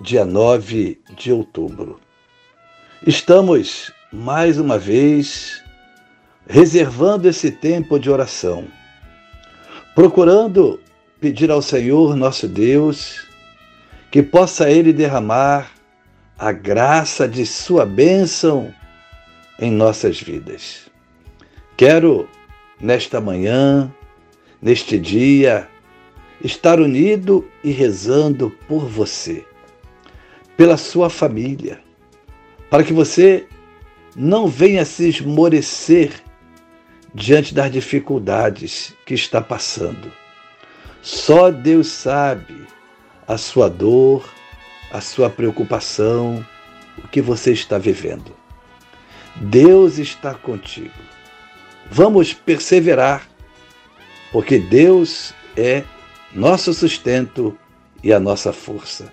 dia 9 de outubro. Estamos, mais uma vez, reservando esse tempo de oração, procurando pedir ao Senhor nosso Deus que possa Ele derramar a graça de Sua bênção em nossas vidas. Quero, nesta manhã, neste dia, estar unido e rezando por você pela sua família, para que você não venha se esmorecer diante das dificuldades que está passando. Só Deus sabe a sua dor, a sua preocupação, o que você está vivendo. Deus está contigo. Vamos perseverar, porque Deus é nosso sustento e a nossa força.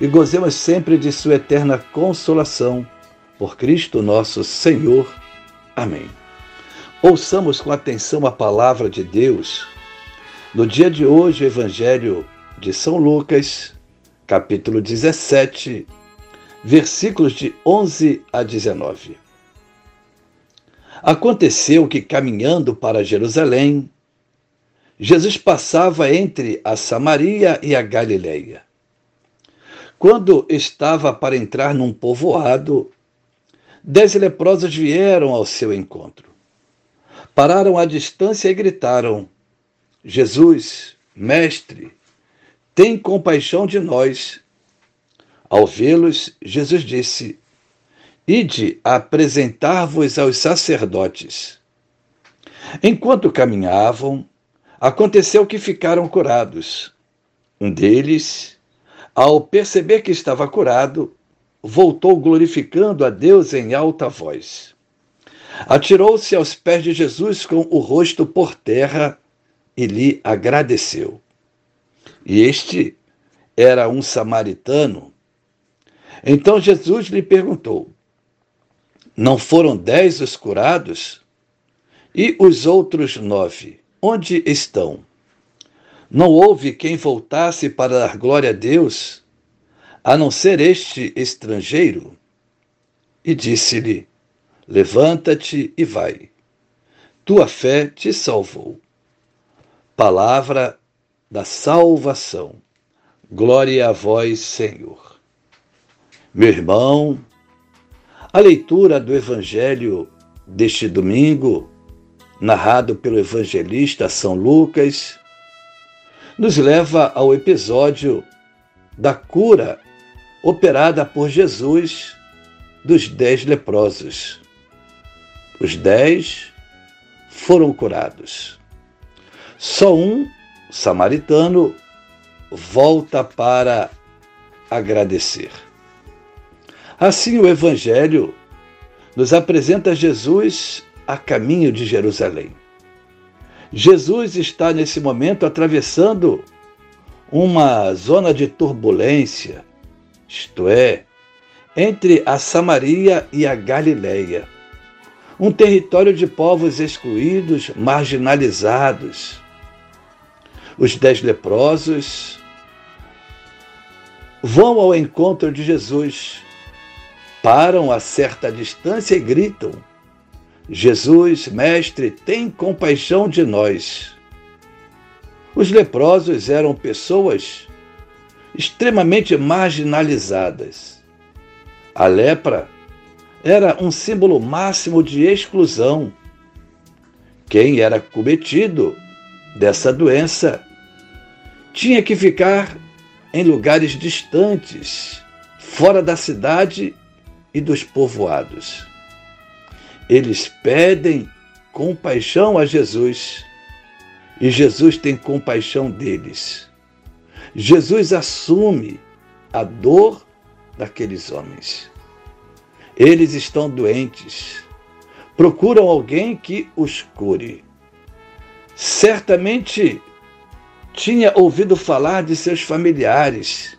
e gozemos sempre de Sua eterna consolação. Por Cristo nosso Senhor. Amém. Ouçamos com atenção a palavra de Deus. No dia de hoje, o Evangelho de São Lucas, capítulo 17, versículos de 11 a 19. Aconteceu que, caminhando para Jerusalém, Jesus passava entre a Samaria e a Galileia. Quando estava para entrar num povoado, dez leprosos vieram ao seu encontro. Pararam à distância e gritaram: Jesus, mestre, tem compaixão de nós. Ao vê-los, Jesus disse: Ide apresentar-vos aos sacerdotes. Enquanto caminhavam, aconteceu que ficaram curados. Um deles, ao perceber que estava curado, voltou glorificando a Deus em alta voz. Atirou-se aos pés de Jesus com o rosto por terra e lhe agradeceu. E este era um samaritano. Então Jesus lhe perguntou: Não foram dez os curados? E os outros nove, onde estão? Não houve quem voltasse para dar glória a Deus, a não ser este estrangeiro. E disse-lhe: Levanta-te e vai. Tua fé te salvou. Palavra da salvação. Glória a vós, Senhor. Meu irmão, a leitura do Evangelho deste domingo, narrado pelo evangelista São Lucas, nos leva ao episódio da cura operada por Jesus dos dez leprosos. Os dez foram curados. Só um samaritano volta para agradecer. Assim, o Evangelho nos apresenta Jesus a caminho de Jerusalém. Jesus está nesse momento atravessando uma zona de turbulência, isto é, entre a Samaria e a Galileia, um território de povos excluídos, marginalizados. Os dez leprosos vão ao encontro de Jesus, param a certa distância e gritam: Jesus, Mestre, tem compaixão de nós. Os leprosos eram pessoas extremamente marginalizadas. A lepra era um símbolo máximo de exclusão. Quem era cometido dessa doença tinha que ficar em lugares distantes, fora da cidade e dos povoados. Eles pedem compaixão a Jesus e Jesus tem compaixão deles. Jesus assume a dor daqueles homens. Eles estão doentes, procuram alguém que os cure. Certamente tinha ouvido falar de seus familiares,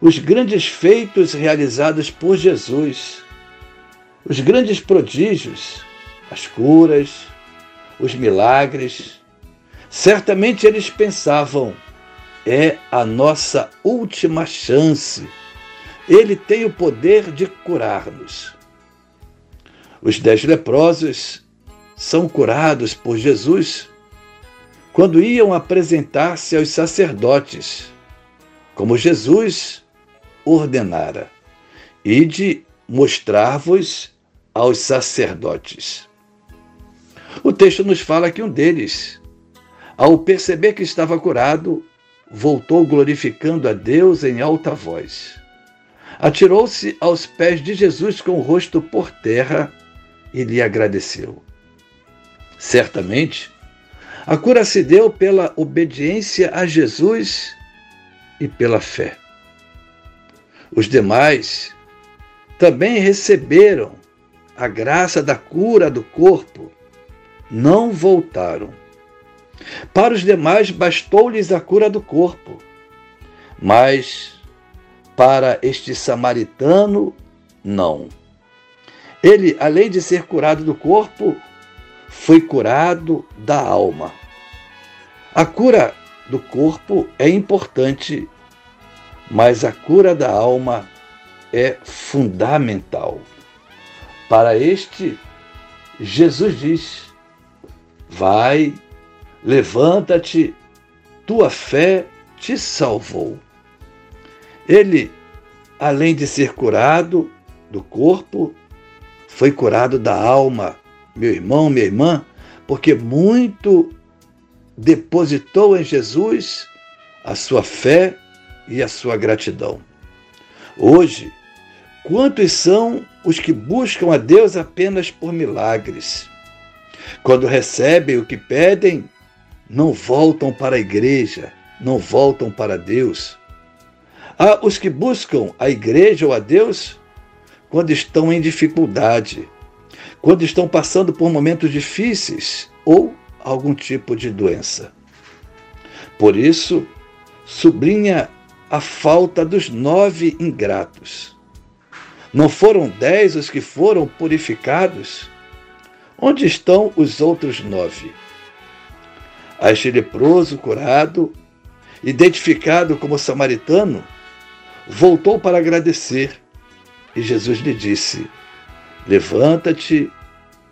os grandes feitos realizados por Jesus, os grandes prodígios, as curas, os milagres. Certamente eles pensavam: é a nossa última chance. Ele tem o poder de curar-nos. Os dez leprosos são curados por Jesus quando iam apresentar-se aos sacerdotes, como Jesus ordenara, e de mostrar-vos aos sacerdotes. O texto nos fala que um deles, ao perceber que estava curado, voltou glorificando a Deus em alta voz. Atirou-se aos pés de Jesus com o rosto por terra e lhe agradeceu. Certamente, a cura se deu pela obediência a Jesus e pela fé. Os demais também receberam a graça da cura do corpo, não voltaram. Para os demais bastou-lhes a cura do corpo, mas para este samaritano, não. Ele, além de ser curado do corpo, foi curado da alma. A cura do corpo é importante, mas a cura da alma é fundamental. Para este, Jesus diz: Vai, levanta-te, tua fé te salvou. Ele, além de ser curado do corpo, foi curado da alma meu irmão, minha irmã, porque muito depositou em Jesus a sua fé e a sua gratidão. Hoje, quantos são os que buscam a Deus apenas por milagres? Quando recebem o que pedem, não voltam para a igreja, não voltam para Deus. Há os que buscam a igreja ou a Deus quando estão em dificuldade, quando estão passando por momentos difíceis ou algum tipo de doença. Por isso, sublinha a falta dos nove ingratos. Não foram dez os que foram purificados? Onde estão os outros nove? A este leproso curado, identificado como samaritano, voltou para agradecer e Jesus lhe disse: Levanta-te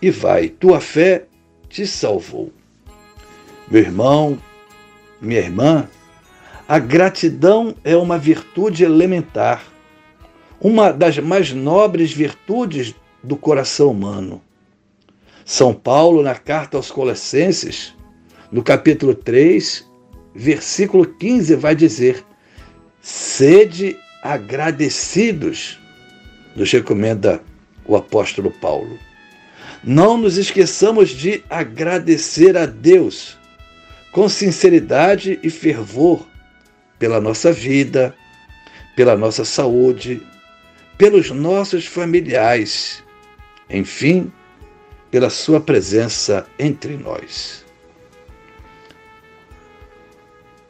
e vai, tua fé te salvou. Meu irmão, minha irmã, a gratidão é uma virtude elementar, uma das mais nobres virtudes do coração humano. São Paulo, na carta aos Colossenses, no capítulo 3, versículo 15, vai dizer: Sede agradecidos, nos recomenda o apóstolo Paulo. Não nos esqueçamos de agradecer a Deus com sinceridade e fervor pela nossa vida, pela nossa saúde, pelos nossos familiares, enfim, pela Sua presença entre nós.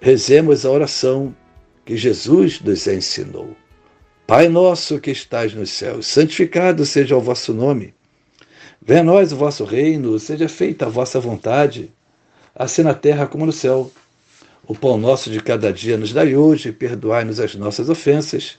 Rezemos a oração que Jesus nos ensinou. Pai nosso que estais nos céus, santificado seja o vosso nome. Venha a nós o vosso reino, seja feita a vossa vontade, assim na terra como no céu. O pão nosso de cada dia nos dai hoje, perdoai-nos as nossas ofensas,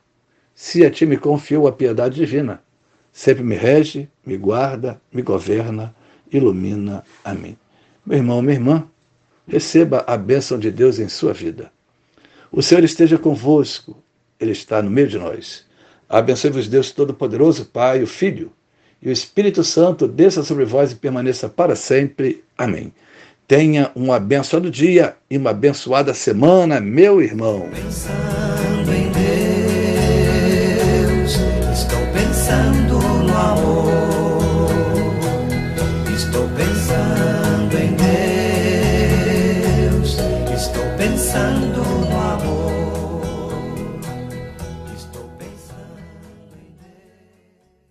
se a ti me confiou a piedade divina, sempre me rege, me guarda, me governa, ilumina. Amém. Meu irmão, minha irmã, receba a bênção de Deus em sua vida. O Senhor esteja convosco, Ele está no meio de nós. Abençoe-vos, Deus Todo-Poderoso, Pai, o Filho e o Espírito Santo, desça sobre vós e permaneça para sempre. Amém. Tenha um abençoado dia e uma abençoada semana, meu irmão. Pensando em Deus,